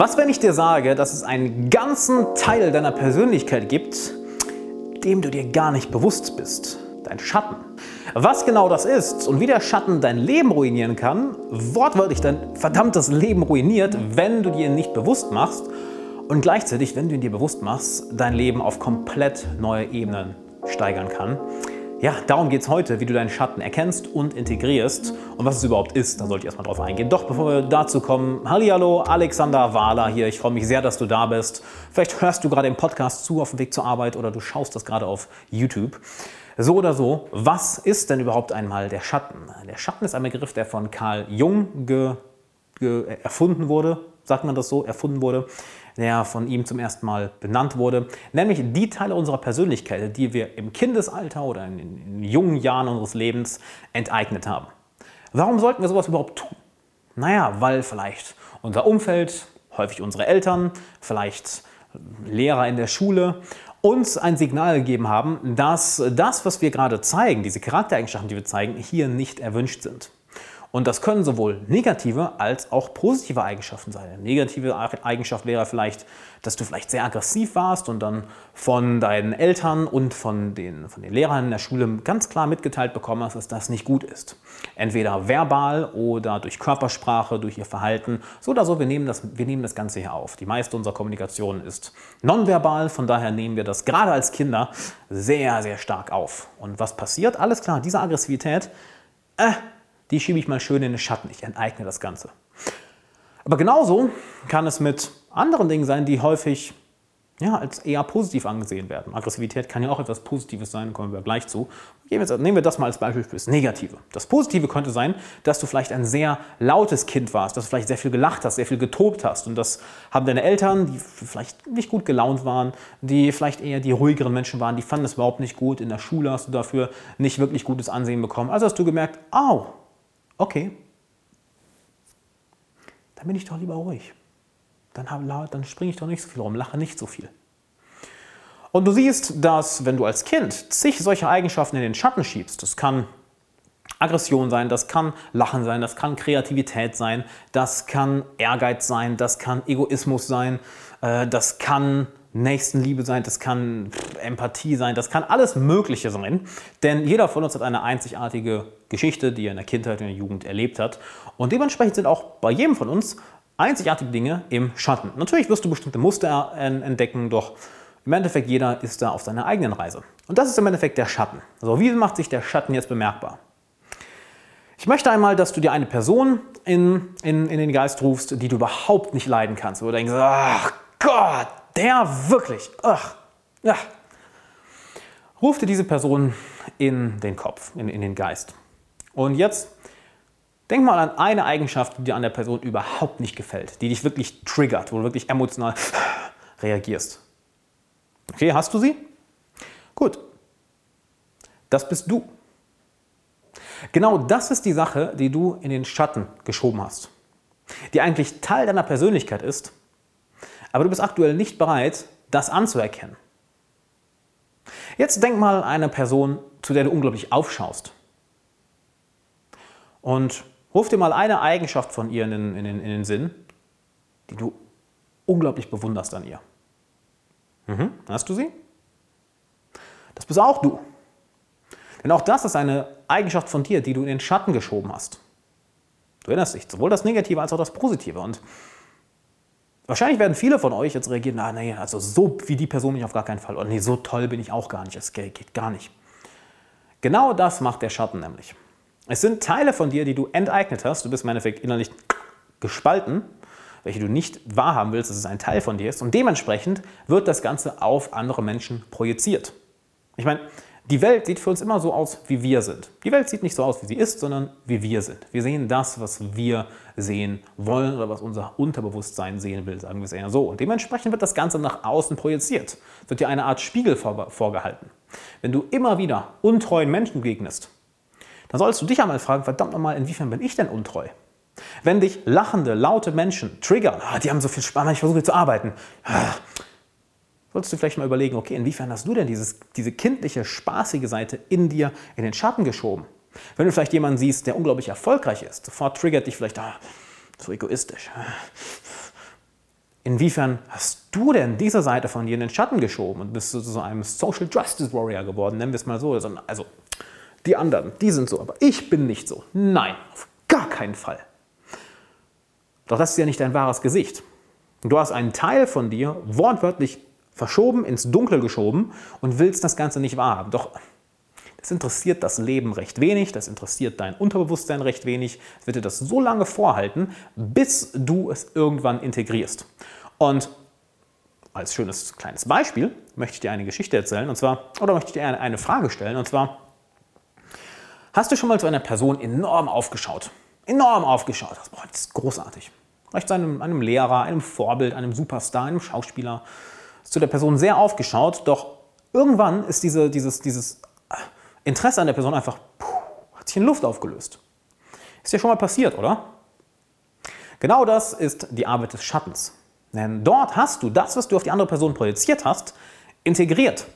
Was, wenn ich dir sage, dass es einen ganzen Teil deiner Persönlichkeit gibt, dem du dir gar nicht bewusst bist? Dein Schatten. Was genau das ist und wie der Schatten dein Leben ruinieren kann, wortwörtlich dein verdammtes Leben ruiniert, wenn du dir nicht bewusst machst und gleichzeitig, wenn du ihn dir bewusst machst, dein Leben auf komplett neue Ebenen steigern kann. Ja, darum geht es heute, wie du deinen Schatten erkennst und integrierst und was es überhaupt ist. Da sollte ich erstmal drauf eingehen. Doch bevor wir dazu kommen, Hallihallo, Alexander Wahler hier. Ich freue mich sehr, dass du da bist. Vielleicht hörst du gerade im Podcast zu auf dem Weg zur Arbeit oder du schaust das gerade auf YouTube. So oder so, was ist denn überhaupt einmal der Schatten? Der Schatten ist ein Begriff, der von Carl Jung ge, ge, erfunden wurde, sagt man das so, erfunden wurde der von ihm zum ersten Mal benannt wurde, nämlich die Teile unserer Persönlichkeit, die wir im Kindesalter oder in, in jungen Jahren unseres Lebens enteignet haben. Warum sollten wir sowas überhaupt tun? Naja, weil vielleicht unser Umfeld, häufig unsere Eltern, vielleicht Lehrer in der Schule uns ein Signal gegeben haben, dass das, was wir gerade zeigen, diese Charaktereigenschaften, die wir zeigen, hier nicht erwünscht sind. Und das können sowohl negative als auch positive Eigenschaften sein. Eine negative Eigenschaft wäre vielleicht, dass du vielleicht sehr aggressiv warst und dann von deinen Eltern und von den, von den Lehrern in der Schule ganz klar mitgeteilt bekommen hast, dass das nicht gut ist. Entweder verbal oder durch Körpersprache, durch ihr Verhalten. So oder so, wir nehmen das, wir nehmen das Ganze hier auf. Die meiste unserer Kommunikation ist nonverbal, von daher nehmen wir das gerade als Kinder sehr, sehr stark auf. Und was passiert? Alles klar, diese Aggressivität, äh, die schiebe ich mal schön in den Schatten. Ich enteigne das Ganze. Aber genauso kann es mit anderen Dingen sein, die häufig ja, als eher positiv angesehen werden. Aggressivität kann ja auch etwas Positives sein, kommen wir gleich zu. Nehmen wir das mal als Beispiel fürs Negative. Das Positive könnte sein, dass du vielleicht ein sehr lautes Kind warst, dass du vielleicht sehr viel gelacht hast, sehr viel getobt hast. Und das haben deine Eltern, die vielleicht nicht gut gelaunt waren, die vielleicht eher die ruhigeren Menschen waren, die fanden es überhaupt nicht gut. In der Schule hast du dafür nicht wirklich gutes Ansehen bekommen. Also hast du gemerkt, au, okay, dann bin ich doch lieber ruhig. Dann, dann springe ich doch nicht so viel rum, lache nicht so viel. Und du siehst, dass wenn du als Kind zig solche Eigenschaften in den Schatten schiebst, das kann Aggression sein, das kann Lachen sein, das kann Kreativität sein, das kann Ehrgeiz sein, das kann Egoismus sein, äh, das kann Nächstenliebe sein, das kann Empathie sein, das kann alles Mögliche sein. Denn jeder von uns hat eine einzigartige Geschichte, die er in der Kindheit, in der Jugend erlebt hat. Und dementsprechend sind auch bei jedem von uns einzigartige Dinge im Schatten. Natürlich wirst du bestimmte Muster entdecken, doch im Endeffekt jeder ist da auf seiner eigenen Reise. Und das ist im Endeffekt der Schatten. Also wie macht sich der Schatten jetzt bemerkbar? Ich möchte einmal, dass du dir eine Person in, in, in den Geist rufst, die du überhaupt nicht leiden kannst. Wo du denkst, ach Gott, der wirklich, ach, ja. Ruf dir diese Person in den Kopf, in, in den Geist. Und jetzt denk mal an eine Eigenschaft, die dir an der Person überhaupt nicht gefällt, die dich wirklich triggert, wo du wirklich emotional reagierst. Okay, hast du sie? Gut. Das bist du. Genau das ist die Sache, die du in den Schatten geschoben hast, die eigentlich Teil deiner Persönlichkeit ist, aber du bist aktuell nicht bereit, das anzuerkennen. Jetzt denk mal eine Person, zu der du unglaublich aufschaust. Und ruf dir mal eine Eigenschaft von ihr in den, in den, in den Sinn, die du unglaublich bewunderst an ihr. Mhm. Hast du sie? Das bist auch du. Denn auch das ist eine Eigenschaft von dir, die du in den Schatten geschoben hast. Du erinnerst dich, sowohl das Negative als auch das Positive. Und Wahrscheinlich werden viele von euch jetzt reagieren, na, nee, also so wie die Person bin ich auf gar keinen Fall. Oder nee, so toll bin ich auch gar nicht. Das geht gar nicht. Genau das macht der Schatten nämlich. Es sind Teile von dir, die du enteignet hast. Du bist im Endeffekt innerlich gespalten, welche du nicht wahrhaben willst, dass es ein Teil von dir ist. Und dementsprechend wird das Ganze auf andere Menschen projiziert. Ich meine, die Welt sieht für uns immer so aus, wie wir sind. Die Welt sieht nicht so aus, wie sie ist, sondern wie wir sind. Wir sehen das, was wir sehen wollen oder was unser Unterbewusstsein sehen will, sagen wir es eher so. Und dementsprechend wird das Ganze nach außen projiziert. Es wird dir eine Art Spiegel vorgehalten. Wenn du immer wieder untreuen Menschen begegnest, dann solltest du dich einmal fragen, verdammt nochmal, inwiefern bin ich denn untreu? Wenn dich lachende, laute Menschen triggern, ah, die haben so viel Spaß, ich versuche zu arbeiten, ah, solltest du vielleicht mal überlegen, okay, inwiefern hast du denn dieses, diese kindliche, spaßige Seite in dir in den Schatten geschoben? Wenn du vielleicht jemanden siehst, der unglaublich erfolgreich ist, sofort triggert dich vielleicht, ah, so egoistisch. inwiefern hast du denn diese Seite von dir in den Schatten geschoben und bist zu so einem Social Justice Warrior geworden, nennen wir es mal so. Also, die anderen, die sind so, aber ich bin nicht so. Nein, auf gar keinen Fall. Doch das ist ja nicht dein wahres Gesicht. Du hast einen Teil von dir wortwörtlich verschoben, ins Dunkel geschoben und willst das Ganze nicht wahrhaben. Doch das interessiert das Leben recht wenig, das interessiert dein Unterbewusstsein recht wenig. Es wird dir das so lange vorhalten, bis du es irgendwann integrierst. Und als schönes kleines Beispiel möchte ich dir eine Geschichte erzählen, und zwar, oder möchte ich dir eine Frage stellen, und zwar, hast du schon mal zu einer Person enorm aufgeschaut? Enorm aufgeschaut. Das, ist großartig. Vielleicht zu einem, einem Lehrer, einem Vorbild, einem Superstar, einem Schauspieler. Zu der Person sehr aufgeschaut, doch irgendwann ist diese, dieses, dieses Interesse an der Person einfach, puh, hat sich in Luft aufgelöst. Ist ja schon mal passiert, oder? Genau das ist die Arbeit des Schattens. Denn dort hast du das, was du auf die andere Person projiziert hast, integriert.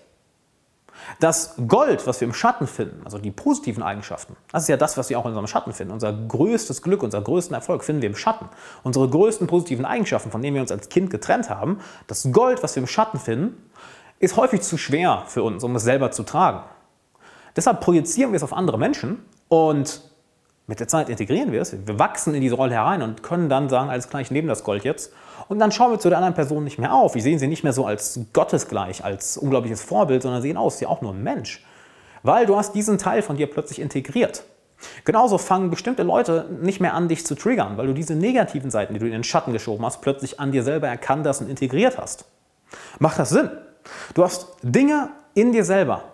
Das Gold, was wir im Schatten finden, also die positiven Eigenschaften, das ist ja das, was wir auch in unserem Schatten finden. Unser größtes Glück, unser größten Erfolg finden wir im Schatten. Unsere größten positiven Eigenschaften, von denen wir uns als Kind getrennt haben, das Gold, was wir im Schatten finden, ist häufig zu schwer für uns, um es selber zu tragen. Deshalb projizieren wir es auf andere Menschen und mit der Zeit integrieren wir es. Wir wachsen in diese Rolle herein und können dann sagen, alles klar, ich nehme das Gold jetzt. Und dann schauen wir zu der anderen Person nicht mehr auf. Wir sehen sie nicht mehr so als gottesgleich, als unglaubliches Vorbild, sondern sehen aus, sie auch nur ein Mensch. Weil du hast diesen Teil von dir plötzlich integriert. Genauso fangen bestimmte Leute nicht mehr an, dich zu triggern, weil du diese negativen Seiten, die du in den Schatten geschoben hast, plötzlich an dir selber erkannt hast und integriert hast. Macht das Sinn? Du hast Dinge in dir selber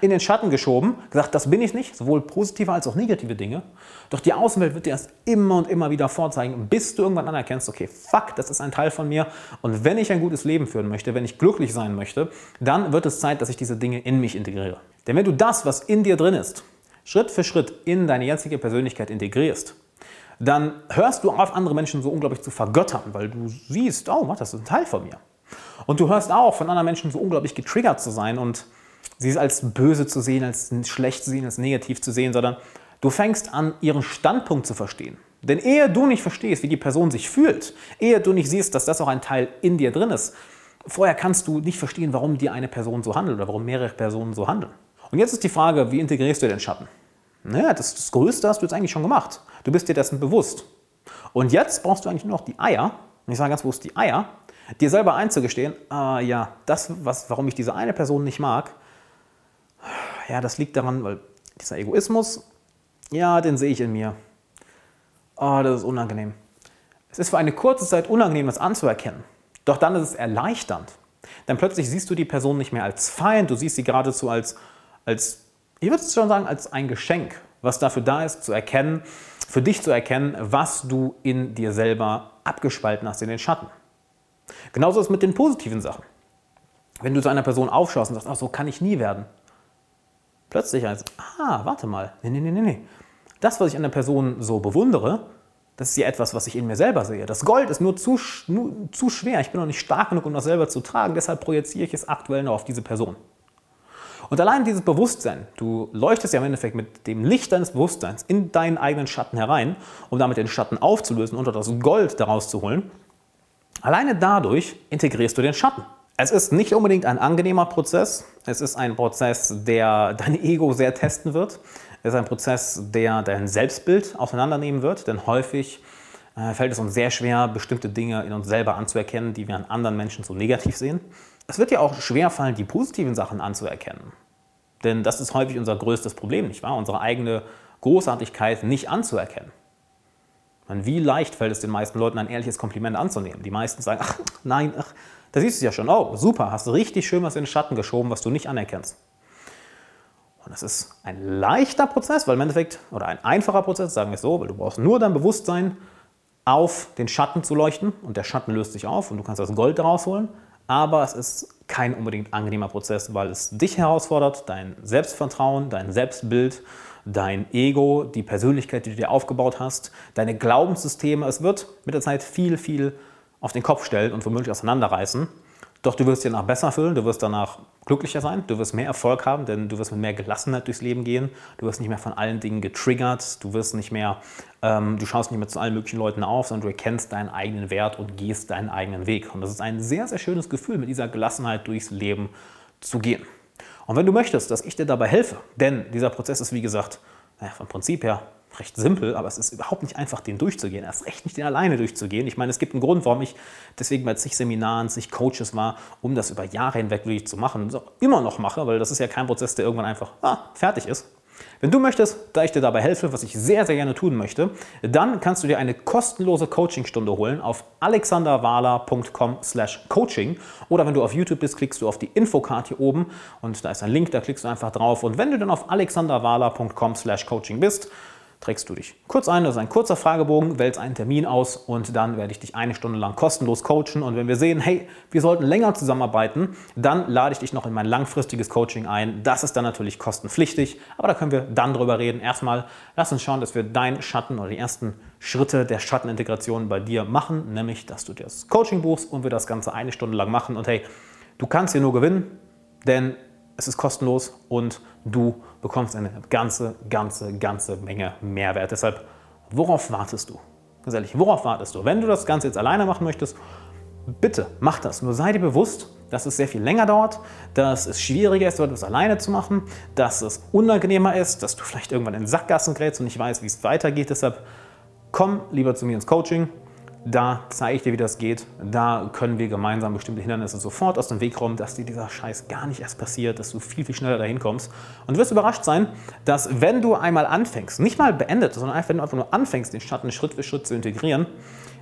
in den Schatten geschoben, gesagt, das bin ich nicht, sowohl positive als auch negative Dinge. Doch die Außenwelt wird dir das immer und immer wieder vorzeigen, bis du irgendwann anerkennst, okay, fuck, das ist ein Teil von mir. Und wenn ich ein gutes Leben führen möchte, wenn ich glücklich sein möchte, dann wird es Zeit, dass ich diese Dinge in mich integriere. Denn wenn du das, was in dir drin ist, Schritt für Schritt in deine jetzige Persönlichkeit integrierst, dann hörst du auf, andere Menschen so unglaublich zu vergöttern, weil du siehst, oh, das ist ein Teil von mir. Und du hörst auch von anderen Menschen so unglaublich getriggert zu sein und sie als böse zu sehen, als schlecht zu sehen, als negativ zu sehen, sondern du fängst an, ihren Standpunkt zu verstehen. Denn ehe du nicht verstehst, wie die Person sich fühlt, ehe du nicht siehst, dass das auch ein Teil in dir drin ist, vorher kannst du nicht verstehen, warum dir eine Person so handelt oder warum mehrere Personen so handeln. Und jetzt ist die Frage, wie integrierst du den Schatten? Naja, das, das Größte hast du jetzt eigentlich schon gemacht. Du bist dir dessen bewusst. Und jetzt brauchst du eigentlich nur noch die Eier, und ich sage ganz bewusst die Eier, dir selber einzugestehen, ah ja, das, was, warum ich diese eine Person nicht mag, ja, das liegt daran, weil dieser Egoismus, ja, den sehe ich in mir. Oh, das ist unangenehm. Es ist für eine kurze Zeit unangenehm, das anzuerkennen. Doch dann ist es erleichternd. Denn plötzlich siehst du die Person nicht mehr als Feind, du siehst sie geradezu als, als ich würde schon sagen, als ein Geschenk, was dafür da ist, zu erkennen, für dich zu erkennen, was du in dir selber abgespalten hast in den Schatten. Genauso ist es mit den positiven Sachen. Wenn du zu einer Person aufschaust und sagst, ach, so kann ich nie werden, plötzlich als, ah, warte mal, nee, nee, nee, nee, nee. Das, was ich an der Person so bewundere, das ist ja etwas, was ich in mir selber sehe. Das Gold ist nur zu, nur zu schwer. Ich bin noch nicht stark genug, um das selber zu tragen. Deshalb projiziere ich es aktuell noch auf diese Person. Und allein dieses Bewusstsein, du leuchtest ja im Endeffekt mit dem Licht deines Bewusstseins in deinen eigenen Schatten herein, um damit den Schatten aufzulösen und das Gold daraus zu holen. Alleine dadurch integrierst du den Schatten. Es ist nicht unbedingt ein angenehmer Prozess. Es ist ein Prozess, der dein Ego sehr testen wird. Es ist ein Prozess, der dein Selbstbild auseinandernehmen wird, denn häufig äh, fällt es uns sehr schwer, bestimmte Dinge in uns selber anzuerkennen, die wir an anderen Menschen so negativ sehen. Es wird dir auch schwer fallen, die positiven Sachen anzuerkennen. Denn das ist häufig unser größtes Problem, nicht wahr? Unsere eigene Großartigkeit nicht anzuerkennen. Und wie leicht fällt es den meisten Leuten, ein ehrliches Kompliment anzunehmen? Die meisten sagen, ach nein, ach, da siehst du es ja schon, oh, super, hast richtig schön was in den Schatten geschoben, was du nicht anerkennst. Und das ist ein leichter Prozess, weil im Endeffekt, oder ein einfacher Prozess, sagen wir es so, weil du brauchst nur dein Bewusstsein auf den Schatten zu leuchten und der Schatten löst sich auf und du kannst das Gold daraus holen. Aber es ist kein unbedingt angenehmer Prozess, weil es dich herausfordert, dein Selbstvertrauen, dein Selbstbild, dein Ego, die Persönlichkeit, die du dir aufgebaut hast, deine Glaubenssysteme. Es wird mit der Zeit viel, viel auf den Kopf stellen und womöglich auseinanderreißen. Doch du wirst dir danach besser fühlen, du wirst danach glücklicher sein, du wirst mehr Erfolg haben, denn du wirst mit mehr Gelassenheit durchs Leben gehen, du wirst nicht mehr von allen Dingen getriggert, du wirst nicht mehr, ähm, du schaust nicht mehr zu allen möglichen Leuten auf, sondern du erkennst deinen eigenen Wert und gehst deinen eigenen Weg. Und das ist ein sehr, sehr schönes Gefühl, mit dieser Gelassenheit durchs Leben zu gehen. Und wenn du möchtest, dass ich dir dabei helfe, denn dieser Prozess ist wie gesagt, naja, vom Prinzip her recht simpel, aber es ist überhaupt nicht einfach, den durchzugehen. Erst recht nicht den alleine durchzugehen. Ich meine, es gibt einen Grund, warum ich deswegen bei zig Seminaren, zig Coaches war, um das über Jahre hinweg wirklich zu machen und es auch immer noch mache, weil das ist ja kein Prozess, der irgendwann einfach ah, fertig ist. Wenn du möchtest, da ich dir dabei helfe, was ich sehr, sehr gerne tun möchte, dann kannst du dir eine kostenlose Coachingstunde holen auf alexanderwala.com slash coaching oder wenn du auf YouTube bist, klickst du auf die Infocard hier oben und da ist ein Link, da klickst du einfach drauf. Und wenn du dann auf alexanderwala.com slash coaching bist, trägst du dich kurz ein, das ist ein kurzer Fragebogen, wählst einen Termin aus und dann werde ich dich eine Stunde lang kostenlos coachen. Und wenn wir sehen, hey, wir sollten länger zusammenarbeiten, dann lade ich dich noch in mein langfristiges Coaching ein. Das ist dann natürlich kostenpflichtig, aber da können wir dann drüber reden. Erstmal lass uns schauen, dass wir deinen Schatten oder die ersten Schritte der Schattenintegration bei dir machen, nämlich dass du dir das Coaching buchst und wir das Ganze eine Stunde lang machen. Und hey, du kannst hier nur gewinnen, denn es ist kostenlos und du bekommst eine ganze, ganze, ganze Menge Mehrwert. Deshalb, worauf wartest du? Ganz ehrlich, worauf wartest du? Wenn du das Ganze jetzt alleine machen möchtest, bitte mach das. Nur sei dir bewusst, dass es sehr viel länger dauert, dass es schwieriger ist, etwas alleine zu machen, dass es unangenehmer ist, dass du vielleicht irgendwann in Sackgassen gerätst und nicht weißt, wie es weitergeht. Deshalb komm lieber zu mir ins Coaching. Da zeige ich dir, wie das geht. Da können wir gemeinsam bestimmte Hindernisse sofort aus dem Weg räumen, dass dir dieser Scheiß gar nicht erst passiert, dass du viel, viel schneller dahin kommst. Und du wirst überrascht sein, dass wenn du einmal anfängst, nicht mal beendet, sondern einfach, wenn du einfach nur anfängst, den Schatten Schritt für Schritt zu integrieren,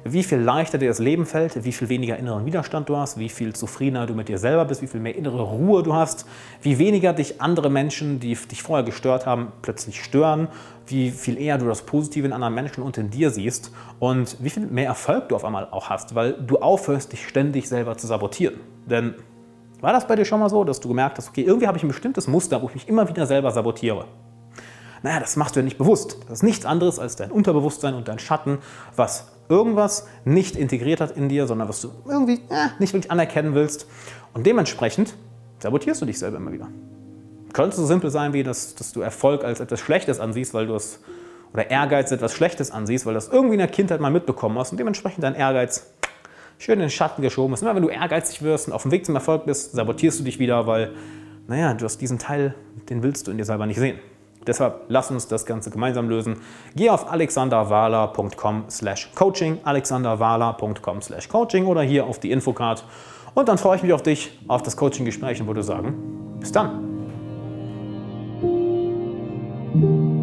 wie viel leichter dir das Leben fällt, wie viel weniger inneren Widerstand du hast, wie viel zufriedener du mit dir selber bist, wie viel mehr innere Ruhe du hast, wie weniger dich andere Menschen, die dich vorher gestört haben, plötzlich stören, wie viel eher du das Positive in anderen Menschen und in dir siehst und wie viel mehr Erfolg du auf einmal auch hast, weil du aufhörst, dich ständig selber zu sabotieren. Denn war das bei dir schon mal so, dass du gemerkt hast, okay, irgendwie habe ich ein bestimmtes Muster, wo ich mich immer wieder selber sabotiere? Naja, das machst du ja nicht bewusst. Das ist nichts anderes als dein Unterbewusstsein und dein Schatten, was irgendwas nicht integriert hat in dir, sondern was du irgendwie äh, nicht wirklich anerkennen willst. Und dementsprechend sabotierst du dich selber immer wieder. Könnte so simpel sein, wie dass, dass du Erfolg als etwas Schlechtes ansiehst, weil du es, oder Ehrgeiz etwas Schlechtes ansiehst, weil du das irgendwie in der Kindheit mal mitbekommen hast und dementsprechend dein Ehrgeiz schön in den Schatten geschoben ist. Immer wenn du ehrgeizig wirst und auf dem Weg zum Erfolg bist, sabotierst du dich wieder, weil, naja, du hast diesen Teil, den willst du in dir selber nicht sehen. Deshalb lass uns das Ganze gemeinsam lösen. Geh auf alexanderwahler.com slash coaching, alexanderwahler.com slash coaching oder hier auf die Infocard. Und dann freue ich mich auf dich, auf das Coaching-Gespräch und würde sagen, bis dann. thank you